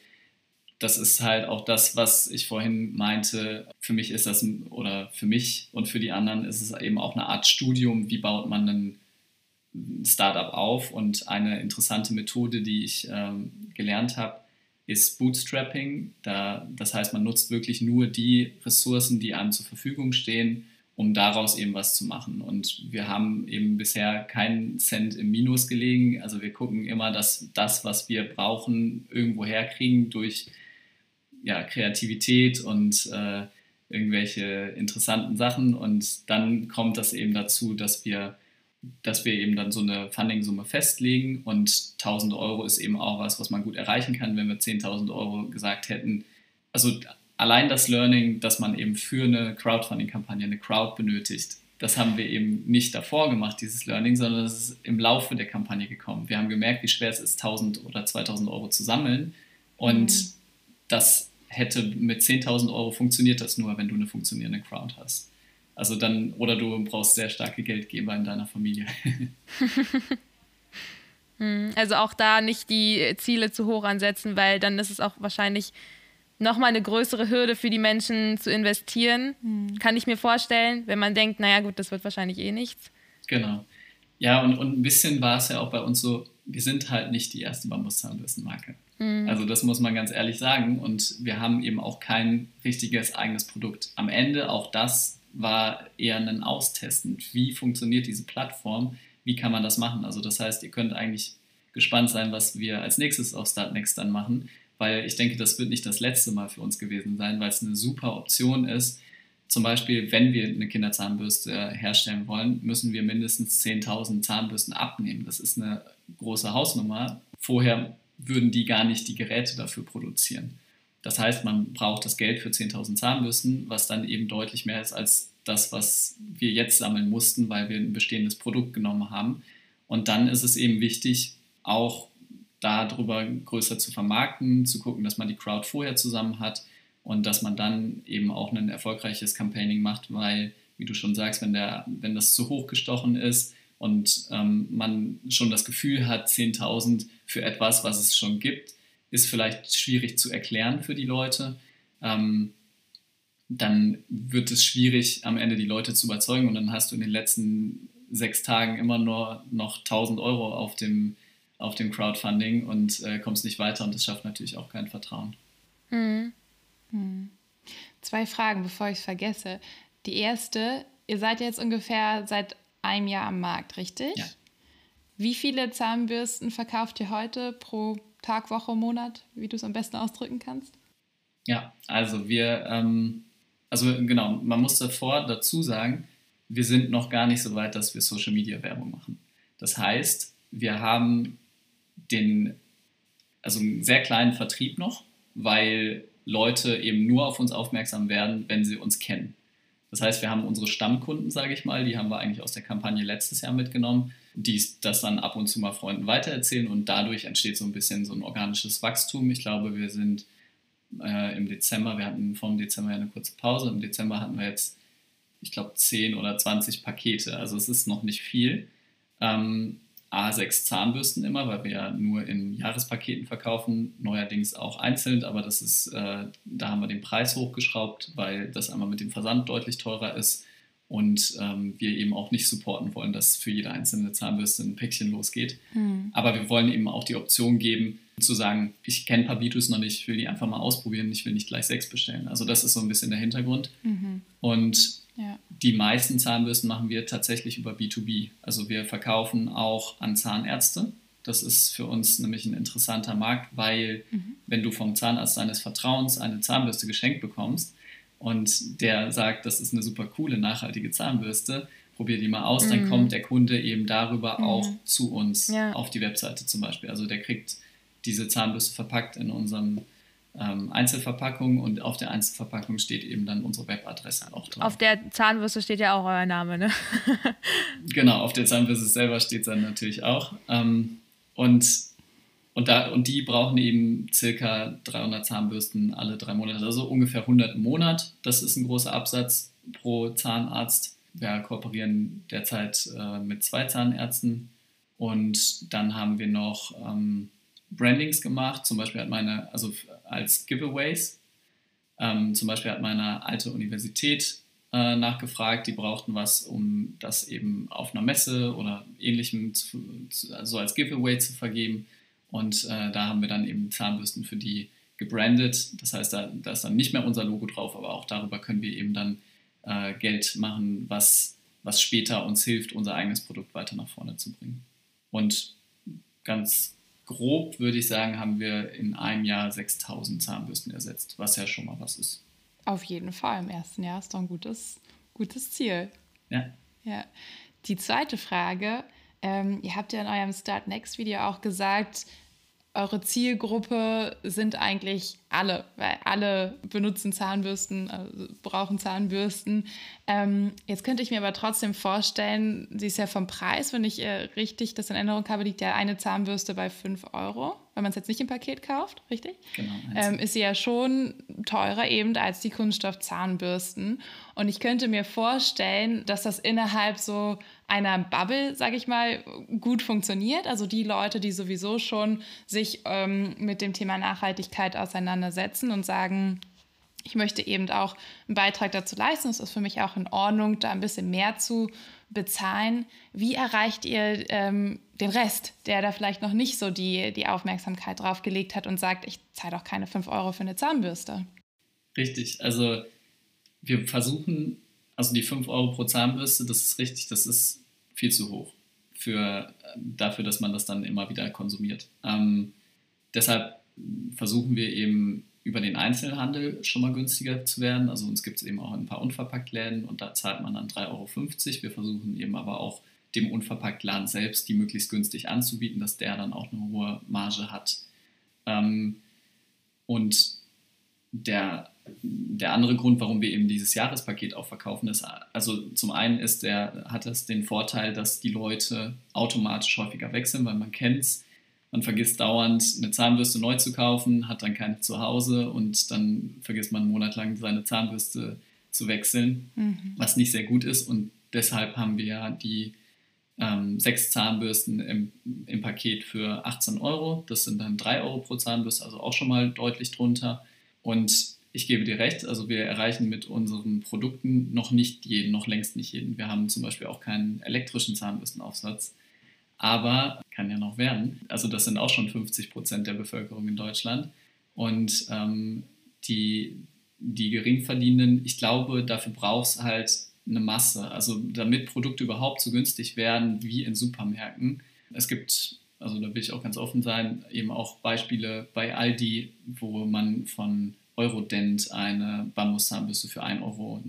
das ist halt auch das, was ich vorhin meinte. Für mich ist das, oder für mich und für die anderen ist es eben auch eine Art Studium, wie baut man ein Startup auf. Und eine interessante Methode, die ich ähm, gelernt habe, ist Bootstrapping. Da, das heißt, man nutzt wirklich nur die Ressourcen, die einem zur Verfügung stehen um daraus eben was zu machen. Und wir haben eben bisher keinen Cent im Minus gelegen. Also wir gucken immer, dass das, was wir brauchen, irgendwo herkriegen durch ja, Kreativität und äh, irgendwelche interessanten Sachen. Und dann kommt das eben dazu, dass wir, dass wir eben dann so eine Funding-Summe festlegen. Und 1000 Euro ist eben auch was, was man gut erreichen kann, wenn wir 10.000 Euro gesagt hätten. Also allein das Learning, dass man eben für eine Crowdfunding-Kampagne eine Crowd benötigt, das haben wir eben nicht davor gemacht, dieses Learning, sondern es ist im Laufe der Kampagne gekommen. Wir haben gemerkt, wie schwer es ist, 1000 oder 2000 Euro zu sammeln. Und mhm. das hätte mit 10.000 Euro funktioniert das nur, wenn du eine funktionierende Crowd hast. Also dann, oder du brauchst sehr starke Geldgeber in deiner Familie. Hm, also auch da nicht die Ziele zu hoch ansetzen, weil dann ist es auch wahrscheinlich nochmal eine größere Hürde für die Menschen zu investieren. Mhm. Kann ich mir vorstellen, wenn man denkt, naja gut, das wird wahrscheinlich eh nichts. Genau. Ja, und, und ein bisschen war es ja auch bei uns so, wir sind halt nicht die erste Bambuszahnbürstenmarke. Mhm. Also das muss man ganz ehrlich sagen. Und wir haben eben auch kein richtiges eigenes Produkt. Am Ende auch das war eher ein Austesten. Wie funktioniert diese Plattform? Wie kann man das machen? Also das heißt, ihr könnt eigentlich gespannt sein, was wir als nächstes auf Startnext dann machen weil ich denke, das wird nicht das letzte Mal für uns gewesen sein, weil es eine super Option ist. Zum Beispiel, wenn wir eine Kinderzahnbürste herstellen wollen, müssen wir mindestens 10.000 Zahnbürsten abnehmen. Das ist eine große Hausnummer. Vorher würden die gar nicht die Geräte dafür produzieren. Das heißt, man braucht das Geld für 10.000 Zahnbürsten, was dann eben deutlich mehr ist als das, was wir jetzt sammeln mussten, weil wir ein bestehendes Produkt genommen haben. Und dann ist es eben wichtig, auch darüber größer zu vermarkten, zu gucken, dass man die Crowd vorher zusammen hat und dass man dann eben auch ein erfolgreiches Campaigning macht, weil, wie du schon sagst, wenn, der, wenn das zu hoch gestochen ist und ähm, man schon das Gefühl hat, 10.000 für etwas, was es schon gibt, ist vielleicht schwierig zu erklären für die Leute. Ähm, dann wird es schwierig, am Ende die Leute zu überzeugen und dann hast du in den letzten sechs Tagen immer nur noch 1000 Euro auf dem auf dem Crowdfunding und äh, kommst nicht weiter und das schafft natürlich auch kein Vertrauen. Hm. Hm. Zwei Fragen, bevor ich es vergesse. Die erste, ihr seid jetzt ungefähr seit einem Jahr am Markt, richtig? Ja. Wie viele Zahnbürsten verkauft ihr heute pro Tag, Woche, Monat, wie du es am besten ausdrücken kannst? Ja, also wir, ähm, also genau, man muss davor dazu sagen, wir sind noch gar nicht so weit, dass wir Social Media Werbung machen. Das heißt, wir haben den, also einen sehr kleinen Vertrieb noch, weil Leute eben nur auf uns aufmerksam werden, wenn sie uns kennen. Das heißt, wir haben unsere Stammkunden, sage ich mal, die haben wir eigentlich aus der Kampagne letztes Jahr mitgenommen, die das dann ab und zu mal Freunden weitererzählen und dadurch entsteht so ein bisschen so ein organisches Wachstum. Ich glaube, wir sind äh, im Dezember, wir hatten vom Dezember ja eine kurze Pause, im Dezember hatten wir jetzt, ich glaube, 10 oder 20 Pakete, also es ist noch nicht viel. Ähm, A6 Zahnbürsten immer, weil wir ja nur in Jahrespaketen verkaufen, neuerdings auch einzeln, aber das ist, äh, da haben wir den Preis hochgeschraubt, weil das einmal mit dem Versand deutlich teurer ist und ähm, wir eben auch nicht supporten wollen, dass für jede einzelne Zahnbürste ein Päckchen losgeht. Mhm. Aber wir wollen eben auch die Option geben, zu sagen, ich kenne Pabitus noch nicht, ich will die einfach mal ausprobieren, ich will nicht gleich sechs bestellen. Also das ist so ein bisschen der Hintergrund. Mhm. Und ja. Die meisten Zahnbürsten machen wir tatsächlich über B2B. Also wir verkaufen auch an Zahnärzte. Das ist für uns nämlich ein interessanter Markt, weil mhm. wenn du vom Zahnarzt deines Vertrauens eine Zahnbürste geschenkt bekommst und der sagt, das ist eine super coole, nachhaltige Zahnbürste, probier die mal aus, mhm. dann kommt der Kunde eben darüber mhm. auch zu uns ja. auf die Webseite zum Beispiel. Also der kriegt diese Zahnbürste verpackt in unserem ähm, Einzelverpackung und auf der Einzelverpackung steht eben dann unsere Webadresse auch drauf. Auf der Zahnbürste steht ja auch euer Name, ne? genau, auf der Zahnbürste selber steht es dann natürlich auch. Ähm, und, und, da, und die brauchen eben circa 300 Zahnbürsten alle drei Monate, also ungefähr 100 im Monat. Das ist ein großer Absatz pro Zahnarzt. Wir kooperieren derzeit äh, mit zwei Zahnärzten und dann haben wir noch ähm, Brandings gemacht. Zum Beispiel hat meine, also als Giveaways. Ähm, zum Beispiel hat meine alte Universität äh, nachgefragt, die brauchten was, um das eben auf einer Messe oder ähnlichem zu, zu, also als Giveaway zu vergeben. Und äh, da haben wir dann eben Zahnbürsten für die gebrandet. Das heißt, da, da, ist dann nicht mehr unser Logo drauf, aber auch darüber können wir eben dann äh, Geld machen, was, was später uns hilft, unser eigenes Produkt weiter nach vorne zu bringen. Und ganz grob würde ich sagen, haben wir in einem Jahr 6000 Zahnbürsten ersetzt, was ja schon mal was ist. Auf jeden Fall, im ersten Jahr ist doch ein gutes, gutes Ziel. Ja. ja. Die zweite Frage, ähm, ihr habt ja in eurem Start Next Video auch gesagt, eure Zielgruppe sind eigentlich alle, weil alle benutzen Zahnbürsten, also brauchen Zahnbürsten. Ähm, jetzt könnte ich mir aber trotzdem vorstellen, sie ist ja vom Preis, wenn ich äh, richtig das in Erinnerung habe, liegt ja eine Zahnbürste bei 5 Euro, wenn man es jetzt nicht im Paket kauft, richtig? Genau. Ähm, ist sie ja schon teurer eben als die Kunststoff-Zahnbürsten. Und ich könnte mir vorstellen, dass das innerhalb so einer Bubble, sage ich mal, gut funktioniert. Also die Leute, die sowieso schon sich ähm, mit dem Thema Nachhaltigkeit auseinandersetzen und sagen, ich möchte eben auch einen Beitrag dazu leisten. Es ist für mich auch in Ordnung, da ein bisschen mehr zu bezahlen. Wie erreicht ihr ähm, den Rest, der da vielleicht noch nicht so die, die Aufmerksamkeit drauf gelegt hat und sagt, ich zahle doch keine 5 Euro für eine Zahnbürste? Richtig, also wir versuchen, also die 5 Euro pro Zahnbürste, das ist richtig, das ist viel zu hoch für, dafür, dass man das dann immer wieder konsumiert. Ähm, deshalb versuchen wir eben über den Einzelhandel schon mal günstiger zu werden. Also uns gibt es eben auch ein paar Unverpacktläden und da zahlt man dann 3,50 Euro. Wir versuchen eben aber auch dem Unverpacktladen selbst die möglichst günstig anzubieten, dass der dann auch eine hohe Marge hat. Ähm, und der, der andere Grund, warum wir eben dieses Jahrespaket auch verkaufen, ist, also zum einen ist der, hat es den Vorteil, dass die Leute automatisch häufiger wechseln, weil man kennt es. Man vergisst dauernd, eine Zahnbürste neu zu kaufen, hat dann keine zu Hause und dann vergisst man monatelang seine Zahnbürste zu wechseln, mhm. was nicht sehr gut ist. Und deshalb haben wir ja die ähm, sechs Zahnbürsten im, im Paket für 18 Euro. Das sind dann 3 Euro pro Zahnbürste, also auch schon mal deutlich drunter. Und ich gebe dir recht, also wir erreichen mit unseren Produkten noch nicht jeden, noch längst nicht jeden. Wir haben zum Beispiel auch keinen elektrischen Zahnbürstenaufsatz, aber kann ja noch werden. Also das sind auch schon 50 Prozent der Bevölkerung in Deutschland. Und ähm, die, die Geringverdienenden, ich glaube, dafür braucht es halt eine Masse. Also damit Produkte überhaupt so günstig werden wie in Supermärkten. Es gibt also da will ich auch ganz offen sein, eben auch Beispiele bei Aldi, wo man von Eurodent eine Bambuszahnbürste für 1,89 Euro,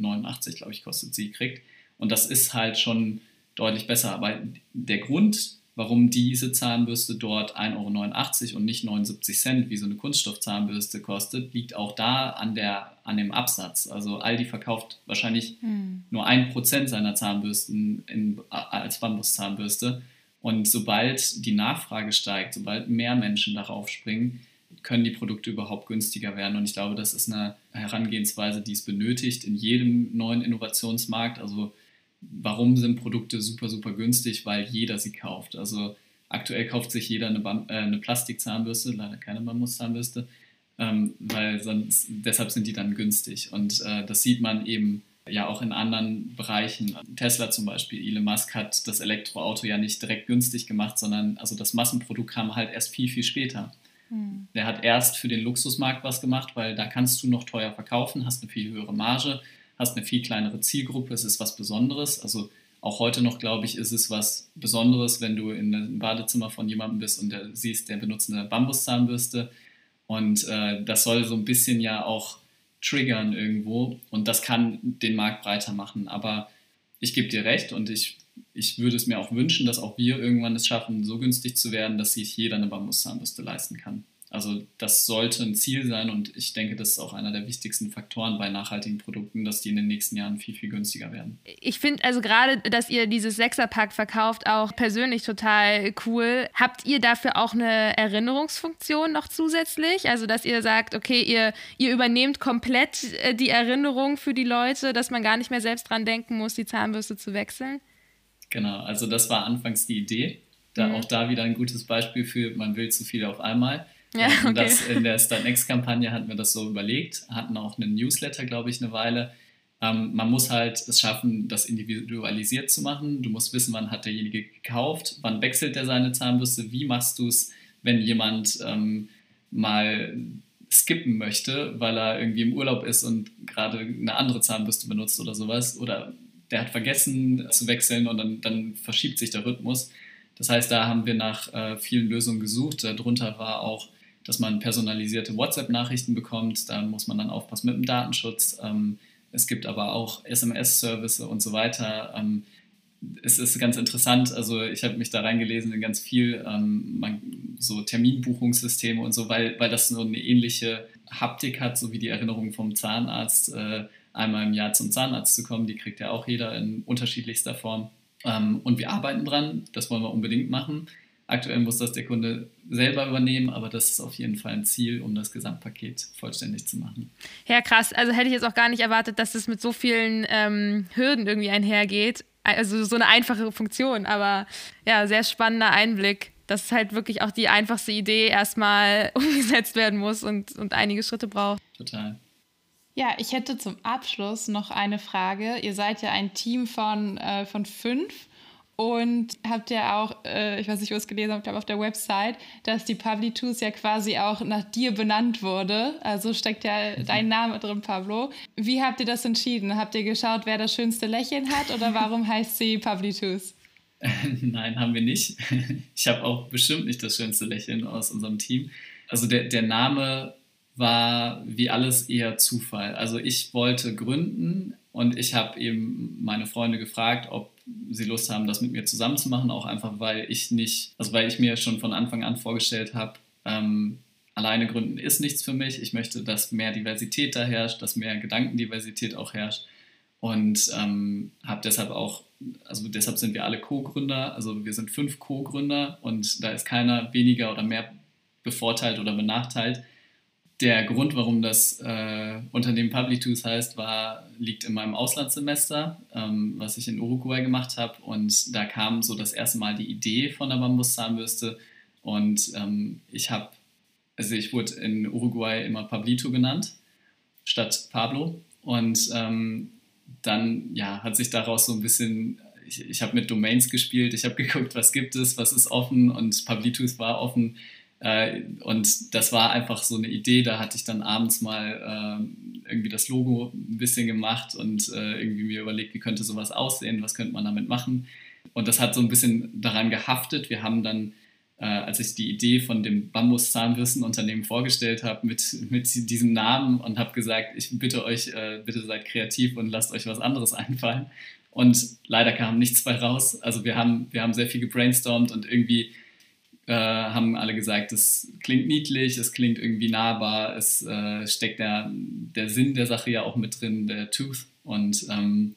glaube ich, kostet sie, kriegt. Und das ist halt schon deutlich besser. Aber der Grund, warum diese Zahnbürste dort 1,89 Euro und nicht 79 Cent, wie so eine Kunststoffzahnbürste kostet, liegt auch da an, der, an dem Absatz. Also Aldi verkauft wahrscheinlich hm. nur ein Prozent seiner Zahnbürsten in, als Bambuszahnbürste. Und sobald die Nachfrage steigt, sobald mehr Menschen darauf springen, können die Produkte überhaupt günstiger werden. Und ich glaube, das ist eine Herangehensweise, die es benötigt in jedem neuen Innovationsmarkt. Also warum sind Produkte super, super günstig? Weil jeder sie kauft. Also aktuell kauft sich jeder eine, Bam äh, eine Plastikzahnbürste, leider keine Bambuszahnbürste, ähm, weil sonst, deshalb sind die dann günstig. Und äh, das sieht man eben ja auch in anderen Bereichen. Tesla zum Beispiel, Elon Musk hat das Elektroauto ja nicht direkt günstig gemacht, sondern also das Massenprodukt kam halt erst viel, viel später. Hm. Der hat erst für den Luxusmarkt was gemacht, weil da kannst du noch teuer verkaufen, hast eine viel höhere Marge, hast eine viel kleinere Zielgruppe, es ist was Besonderes. Also auch heute noch, glaube ich, ist es was Besonderes, wenn du in einem Badezimmer von jemandem bist und der siehst, der benutzt eine Bambuszahnbürste. Und äh, das soll so ein bisschen ja auch triggern irgendwo und das kann den Markt breiter machen. Aber ich gebe dir recht und ich, ich würde es mir auch wünschen, dass auch wir irgendwann es schaffen, so günstig zu werden, dass sich jeder eine Bambuszahnbürste leisten kann. Also das sollte ein Ziel sein und ich denke, das ist auch einer der wichtigsten Faktoren bei nachhaltigen Produkten, dass die in den nächsten Jahren viel, viel günstiger werden. Ich finde also gerade, dass ihr dieses Sechserpack verkauft, auch persönlich total cool. Habt ihr dafür auch eine Erinnerungsfunktion noch zusätzlich? Also dass ihr sagt, okay, ihr, ihr übernehmt komplett äh, die Erinnerung für die Leute, dass man gar nicht mehr selbst dran denken muss, die Zahnbürste zu wechseln? Genau, also das war anfangs die Idee. Da mhm. auch da wieder ein gutes Beispiel für, man will zu viel auf einmal. Ja, okay. Und das in der Start Next-Kampagne hatten wir das so überlegt, hatten auch einen Newsletter, glaube ich, eine Weile. Ähm, man muss halt es schaffen, das individualisiert zu machen. Du musst wissen, wann hat derjenige gekauft, wann wechselt er seine Zahnbürste, wie machst du es, wenn jemand ähm, mal skippen möchte, weil er irgendwie im Urlaub ist und gerade eine andere Zahnbürste benutzt oder sowas. Oder der hat vergessen zu wechseln und dann, dann verschiebt sich der Rhythmus. Das heißt, da haben wir nach äh, vielen Lösungen gesucht. Darunter war auch, dass man personalisierte WhatsApp-Nachrichten bekommt. Da muss man dann aufpassen mit dem Datenschutz. Ähm, es gibt aber auch SMS-Service und so weiter. Ähm, es ist ganz interessant. Also ich habe mich da reingelesen in ganz viel ähm, so Terminbuchungssysteme und so, weil, weil das so eine ähnliche Haptik hat, so wie die Erinnerung vom Zahnarzt, äh, einmal im Jahr zum Zahnarzt zu kommen. Die kriegt ja auch jeder in unterschiedlichster Form. Und wir arbeiten dran, das wollen wir unbedingt machen. Aktuell muss das der Kunde selber übernehmen, aber das ist auf jeden Fall ein Ziel, um das Gesamtpaket vollständig zu machen. Ja, krass. Also hätte ich jetzt auch gar nicht erwartet, dass es mit so vielen ähm, Hürden irgendwie einhergeht. Also so eine einfache Funktion, aber ja, sehr spannender Einblick, dass halt wirklich auch die einfachste Idee erstmal umgesetzt werden muss und, und einige Schritte braucht. Total. Ja, ich hätte zum Abschluss noch eine Frage. Ihr seid ja ein Team von, äh, von fünf und habt ja auch, äh, ich weiß nicht, wo es gelesen habe, glaube auf der Website, dass die Publitus ja quasi auch nach dir benannt wurde. Also steckt ja mhm. dein Name drin, Pablo. Wie habt ihr das entschieden? Habt ihr geschaut, wer das schönste Lächeln hat oder warum heißt sie Publitus? Nein, haben wir nicht. Ich habe auch bestimmt nicht das schönste Lächeln aus unserem Team. Also der, der Name war wie alles eher Zufall. Also ich wollte gründen und ich habe eben meine Freunde gefragt, ob sie Lust haben, das mit mir zusammen zu machen, auch einfach, weil ich nicht, also weil ich mir schon von Anfang an vorgestellt habe, ähm, alleine gründen ist nichts für mich. Ich möchte, dass mehr Diversität da herrscht, dass mehr Gedankendiversität auch herrscht. Und ähm, habe deshalb auch, also deshalb sind wir alle Co-Gründer, also wir sind fünf Co-Gründer und da ist keiner weniger oder mehr bevorteilt oder benachteilt der Grund, warum das äh, Unternehmen Publitus heißt, war, liegt in meinem Auslandssemester, ähm, was ich in Uruguay gemacht habe. Und da kam so das erste Mal die Idee von der Bambuszahnbürste. Und ähm, ich habe, also ich wurde in Uruguay immer Pablito genannt, statt Pablo. Und ähm, dann ja, hat sich daraus so ein bisschen, ich, ich habe mit Domains gespielt, ich habe geguckt, was gibt es, was ist offen und Pablitus war offen äh, und das war einfach so eine Idee, da hatte ich dann abends mal äh, irgendwie das Logo ein bisschen gemacht und äh, irgendwie mir überlegt, wie könnte sowas aussehen, was könnte man damit machen. Und das hat so ein bisschen daran gehaftet. Wir haben dann, äh, als ich die Idee von dem Bambus-Zahnbürstenunternehmen vorgestellt habe, mit, mit diesem Namen und habe gesagt, ich bitte euch, äh, bitte seid kreativ und lasst euch was anderes einfallen. Und leider kam nichts bei raus. Also wir haben, wir haben sehr viel gebrainstormt und irgendwie äh, haben alle gesagt, es klingt niedlich, es klingt irgendwie nahbar, es äh, steckt der, der Sinn der Sache ja auch mit drin, der Tooth. Und ähm,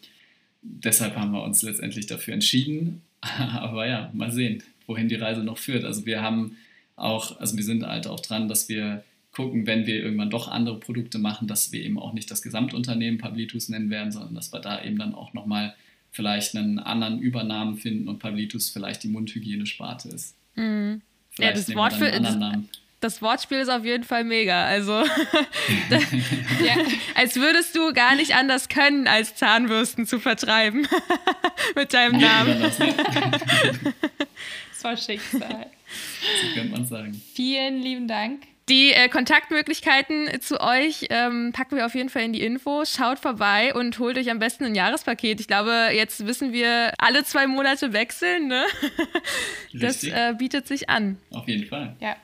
deshalb haben wir uns letztendlich dafür entschieden. Aber ja, mal sehen, wohin die Reise noch führt. Also wir haben auch, also wir sind halt auch dran, dass wir gucken, wenn wir irgendwann doch andere Produkte machen, dass wir eben auch nicht das Gesamtunternehmen Pablitus nennen werden, sondern dass wir da eben dann auch nochmal vielleicht einen anderen Übernamen finden und Pablitus vielleicht die Mundhygienesparte ist. Mhm. Ja, das, Wortspiel, das, das, Wortspiel ist auf jeden Fall mega. Also, ja, als würdest du gar nicht anders können, als Zahnbürsten zu vertreiben mit deinem Namen. das war Schicksal. So könnte man sagen. Vielen lieben Dank. Die äh, Kontaktmöglichkeiten zu euch ähm, packen wir auf jeden Fall in die Info. Schaut vorbei und holt euch am besten ein Jahrespaket. Ich glaube, jetzt wissen wir, alle zwei Monate wechseln. Ne? Das äh, bietet sich an. Auf jeden Fall. Ja.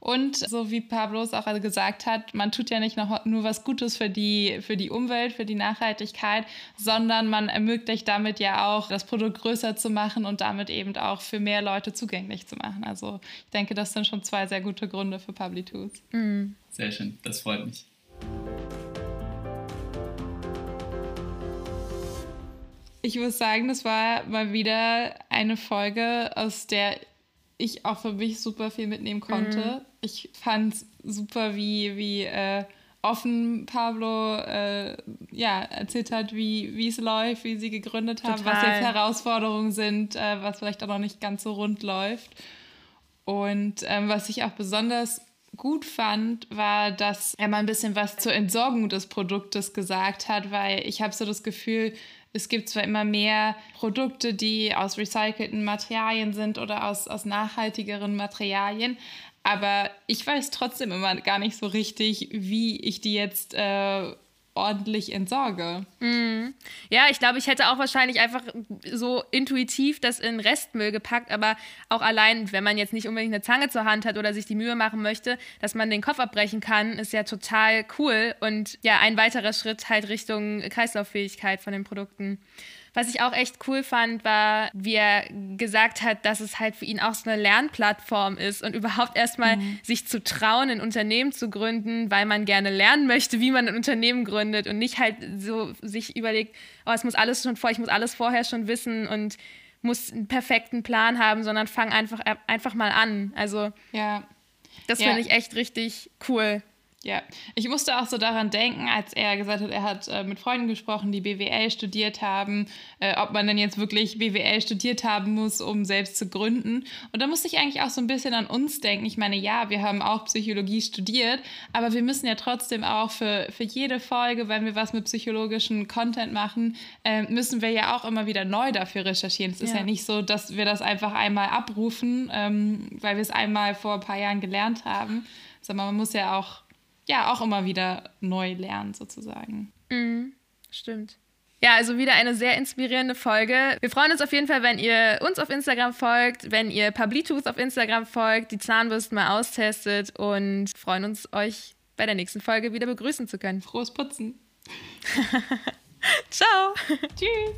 Und so wie Pablo es auch gesagt hat, man tut ja nicht noch nur was Gutes für die, für die Umwelt, für die Nachhaltigkeit, sondern man ermöglicht damit ja auch, das Produkt größer zu machen und damit eben auch für mehr Leute zugänglich zu machen. Also ich denke, das sind schon zwei sehr gute Gründe für Publitools. Mhm. Sehr schön, das freut mich. Ich muss sagen, das war mal wieder eine Folge, aus der ich auch für mich super viel mitnehmen konnte. Mhm. Ich fand super, wie, wie äh, offen Pablo äh, ja, erzählt hat, wie es läuft, wie sie gegründet haben, Total. was jetzt Herausforderungen sind, äh, was vielleicht auch noch nicht ganz so rund läuft. Und ähm, was ich auch besonders gut fand, war, dass er mal ein bisschen was zur Entsorgung des Produktes gesagt hat, weil ich habe so das Gefühl, es gibt zwar immer mehr Produkte, die aus recycelten Materialien sind oder aus, aus nachhaltigeren Materialien, Aber ich weiß trotzdem immer gar nicht so richtig, wie ich die jetzt äh, ordentlich entsorge. Mm. Ja, ich glaube, ich hätte auch wahrscheinlich einfach so intuitiv das in Restmüll gepackt, aber auch allein, wenn man jetzt nicht unbedingt eine Zange zur Hand hat oder sich die Mühe machen möchte, dass man den Kopf abbrechen kann, ist ja total cool und ja, ein weiterer Schritt halt Richtung Kreislauffähigkeit von den Produkten. Was ich auch echt cool fand, war, wie er gesagt hat, dass es halt für ihn auch so eine Lernplattform ist und überhaupt erstmal mhm. sich zu trauen, ein Unternehmen zu gründen, weil man gerne lernen möchte, wie man ein Unternehmen gründet und nicht halt so sich überlegt, oh, es muss alles schon vor, ich muss alles vorher schon wissen und muss einen perfekten Plan haben, sondern fang einfach, einfach mal an. Also, ja. das ja. finde ich echt richtig cool. Ja, ich musste auch so daran denken, als er gesagt hat, er hat äh, mit Freunden gesprochen, die BWL studiert haben, äh, ob man denn jetzt wirklich BWL studiert haben muss, um selbst zu gründen. Und da musste ich eigentlich auch so ein bisschen an uns denken. Ich meine, ja, wir haben auch Psychologie studiert, aber wir müssen ja trotzdem auch für, für jede Folge, wenn wir was mit psychologischen Content machen, äh, müssen wir ja auch immer wieder neu dafür recherchieren. Es ja. ist ja nicht so, dass wir das einfach einmal abrufen, ähm, weil wir es einmal vor ein paar Jahren gelernt haben, sondern man muss ja auch ja auch immer wieder neu lernen, sozusagen. Mhm, stimmt. Ja, also wieder eine sehr inspirierende Folge. Wir freuen uns auf jeden Fall, wenn ihr uns auf Instagram folgt, wenn ihr Publitooth auf Instagram folgt, die Zahnbürsten mal austestet und freuen uns, euch bei der nächsten Folge wieder begrüßen zu können. Frohes Putzen. Ciao. Tschüss.